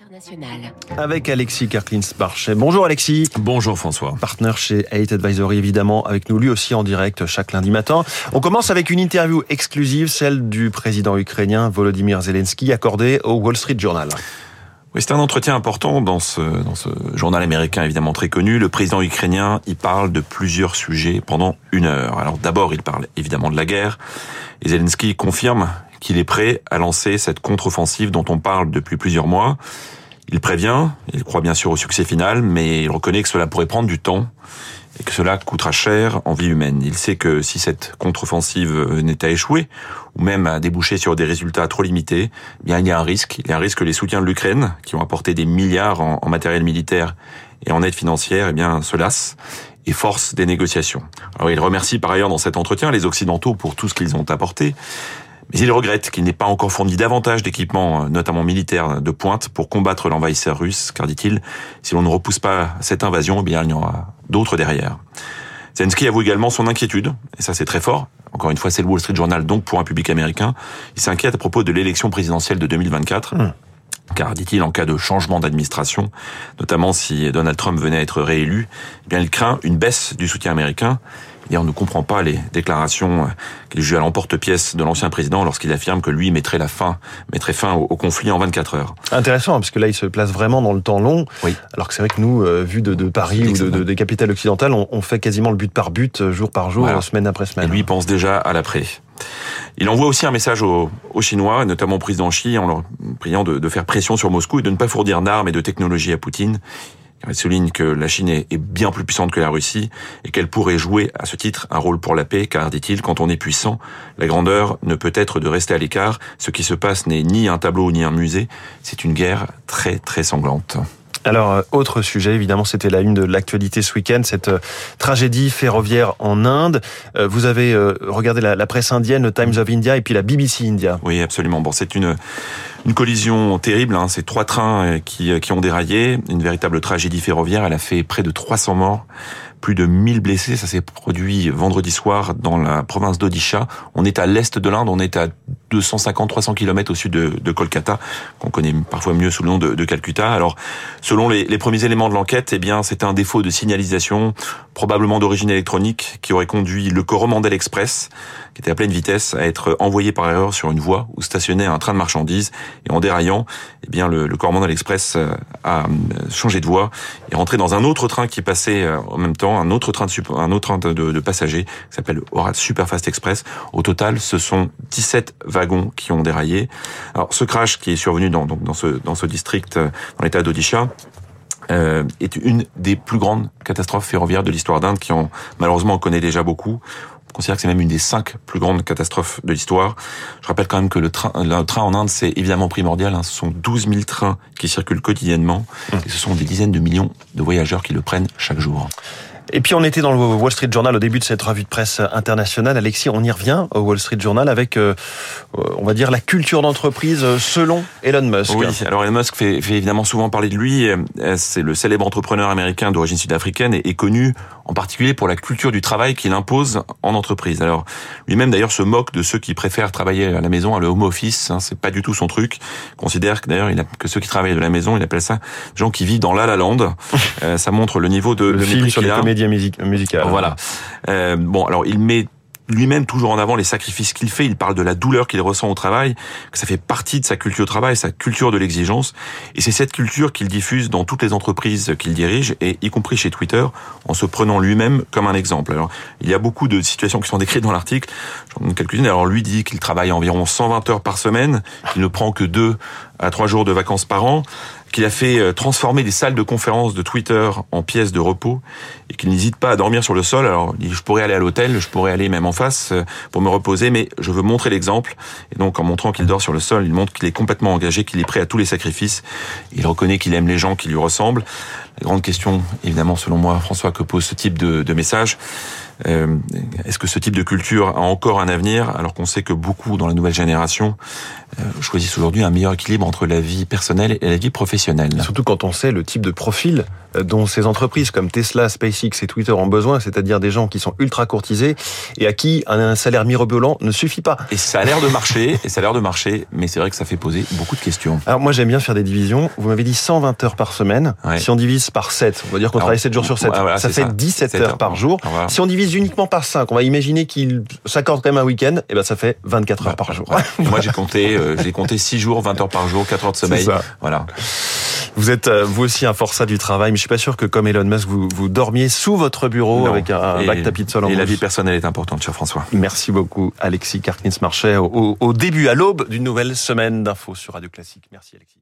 International. Avec Alexis Karklins-Barchet. Bonjour Alexis. Bonjour François. Partenaire chez Hate Advisory, évidemment, avec nous lui aussi en direct chaque lundi matin. On commence avec une interview exclusive, celle du président ukrainien Volodymyr Zelensky, accordée au Wall Street Journal. Oui, c'est un entretien important dans ce, dans ce journal américain évidemment très connu. Le président ukrainien, il parle de plusieurs sujets pendant une heure. Alors d'abord, il parle évidemment de la guerre. Et Zelensky confirme qu'il est prêt à lancer cette contre-offensive dont on parle depuis plusieurs mois. Il prévient, il croit bien sûr au succès final, mais il reconnaît que cela pourrait prendre du temps et que cela coûtera cher en vie humaine. Il sait que si cette contre-offensive venait à échouer, ou même à déboucher sur des résultats trop limités, eh bien il y a un risque. Il y a un risque que les soutiens de l'Ukraine, qui ont apporté des milliards en, matériel militaire et en aide financière, eh bien se lassent et force des négociations. Alors il remercie par ailleurs dans cet entretien les Occidentaux pour tout ce qu'ils ont apporté, mais il regrette qu'il n'ait pas encore fourni davantage d'équipements, euh, notamment militaires, de pointe pour combattre l'envahisseur russe, car dit-il, si l'on ne repousse pas cette invasion, eh bien il y en aura d'autres derrière. Zelensky avoue également son inquiétude, et ça c'est très fort. Encore une fois, c'est le Wall Street Journal, donc pour un public américain. Il s'inquiète à propos de l'élection présidentielle de 2024. Mmh. Car, dit-il, en cas de changement d'administration, notamment si Donald Trump venait à être réélu, eh bien, il craint une baisse du soutien américain et on ne comprend pas les déclarations euh, qu'il juge à l'emporte-pièce de l'ancien président lorsqu'il affirme que lui mettrait la fin, mettrait fin au, conflit en 24 heures. Intéressant, parce que là, il se place vraiment dans le temps long. Oui. Alors que c'est vrai que nous, euh, vu de, de Paris ou de, des capitales occidentales, on, on, fait quasiment le but par but, euh, jour par jour, semaine après semaine. Et lui pense déjà à l'après. Il envoie aussi un message aux, aux, Chinois, notamment au président Xi, en leur priant de, de, faire pression sur Moscou et de ne pas fournir d'armes et de technologies à Poutine. Il souligne que la Chine est bien plus puissante que la Russie et qu'elle pourrait jouer à ce titre un rôle pour la paix, car, dit-il, quand on est puissant, la grandeur ne peut être de rester à l'écart. Ce qui se passe n'est ni un tableau ni un musée, c'est une guerre très très sanglante. Alors, euh, autre sujet, évidemment, c'était la une de l'actualité ce week-end, cette euh, tragédie ferroviaire en Inde. Euh, vous avez regardé la, presse indienne, le Times of India et puis la BBC India. Oui, absolument. Bon, c'est une une collision terrible. Hein. C'est trois trains qui qui ont déraillé, une véritable tragédie ferroviaire. Elle a fait près de 300 morts plus de 1000 blessés. Ça s'est produit vendredi soir dans la province d'Odisha. On est à l'est de l'Inde, on est à 250-300 km au sud de, de Kolkata, qu'on connaît parfois mieux sous le nom de, de Calcutta. Alors, selon les, les premiers éléments de l'enquête, eh bien, c'était un défaut de signalisation, probablement d'origine électronique, qui aurait conduit le Coromandel Express, qui était à pleine vitesse, à être envoyé par erreur sur une voie où stationnait un train de marchandises. Et en déraillant, eh bien, le, le Coromandel Express euh, a euh, changé de voie et rentré dans un autre train qui passait euh, en même temps un autre train de, un autre train de, de, passagers qui s'appelle Super Superfast Express. Au total, ce sont 17 wagons qui ont déraillé. Alors, ce crash qui est survenu dans, dans, ce, dans ce district, euh, dans l'état d'Odisha, euh, est une des plus grandes catastrophes ferroviaires de l'histoire d'Inde, qui en malheureusement on connaît déjà beaucoup. On considère que c'est même une des cinq plus grandes catastrophes de l'histoire. Je rappelle quand même que le train, le train en Inde, c'est évidemment primordial. Hein. Ce sont 12 000 trains qui circulent quotidiennement. Mmh. Et ce sont des dizaines de millions de voyageurs qui le prennent chaque jour. Et puis on était dans le Wall Street Journal au début de cette revue de presse internationale. Alexis, on y revient au Wall Street Journal avec, euh, on va dire, la culture d'entreprise selon Elon Musk. Oui, alors Elon Musk fait, fait évidemment souvent parler de lui. C'est le célèbre entrepreneur américain d'origine sud-africaine et est connu en particulier pour la culture du travail qu'il impose en entreprise. Alors lui-même d'ailleurs se moque de ceux qui préfèrent travailler à la maison, à le home office. Hein, c'est pas du tout son truc. Il considère que d'ailleurs il a, que ceux qui travaillent de la maison, il appelle ça gens qui vivent dans la la land. euh, ça montre le niveau de, le film sur musicales. Voilà. Euh, bon, alors il met lui-même toujours en avant les sacrifices qu'il fait. Il parle de la douleur qu'il ressent au travail, que ça fait partie de sa culture de travail, sa culture de l'exigence. Et c'est cette culture qu'il diffuse dans toutes les entreprises qu'il dirige, et y compris chez Twitter, en se prenant lui-même comme un exemple. Alors, il y a beaucoup de situations qui sont décrites dans l'article. J'en donne quelques-unes. Alors, lui dit qu'il travaille environ 120 heures par semaine, qu'il ne prend que deux à trois jours de vacances par an, qu'il a fait euh, transformer des salles de conférence de Twitter en pièces de repos et qu'il n'hésite pas à dormir sur le sol. Alors, je pourrais aller à l'hôtel, je pourrais aller même en face euh, pour me reposer, mais je veux montrer l'exemple. Et donc, en montrant qu'il dort sur le sol, il montre qu'il est complètement engagé, qu'il est prêt à tous les sacrifices. Il reconnaît qu'il aime les gens qui lui ressemblent. La grande question, évidemment, selon moi, François, que pose ce type de, de message, Est-ce que ce type de culture a encore un avenir alors qu'on sait que beaucoup dans la nouvelle génération choisissent aujourd'hui un meilleur équilibre entre la vie personnelle et la vie professionnelle? Surtout quand on sait le type de profil dont ces entreprises comme Tesla, SpaceX et Twitter ont besoin, c'est-à-dire des gens qui sont ultra courtisés et à qui un salaire mirobolant ne suffit pas. Et ça a l'air de marcher, et ça a l'air de marcher, mais c'est vrai que ça fait poser beaucoup de questions. Alors moi j'aime bien faire des divisions. Vous m'avez dit 120 heures par semaine. Si on divise par 7, on va dire qu'on travaille 7 jours sur 7. ça fait 17 heures, par jour. Si on divise uniquement par 5, on va imaginer qu'il s'accorde quand même un week-end, et ben ça fait 24 heures par jour. moi j'ai compté, euh, j'ai compté 6 jours, 20 heures par jour, 4 heures de sommeil. Voilà. Vous êtes euh, vous aussi un forçat du travail, mais je suis pas sûr que comme Elon Musk, vous, vous dormiez sous votre bureau avec un, un bac tapis de sol en Et la vie personnelle est importante, cher François. Merci beaucoup, Alexis Karkins-Marchais, au, au début, à l'aube d'une nouvelle semaine d'infos sur Radio Classique. Merci, Alexis.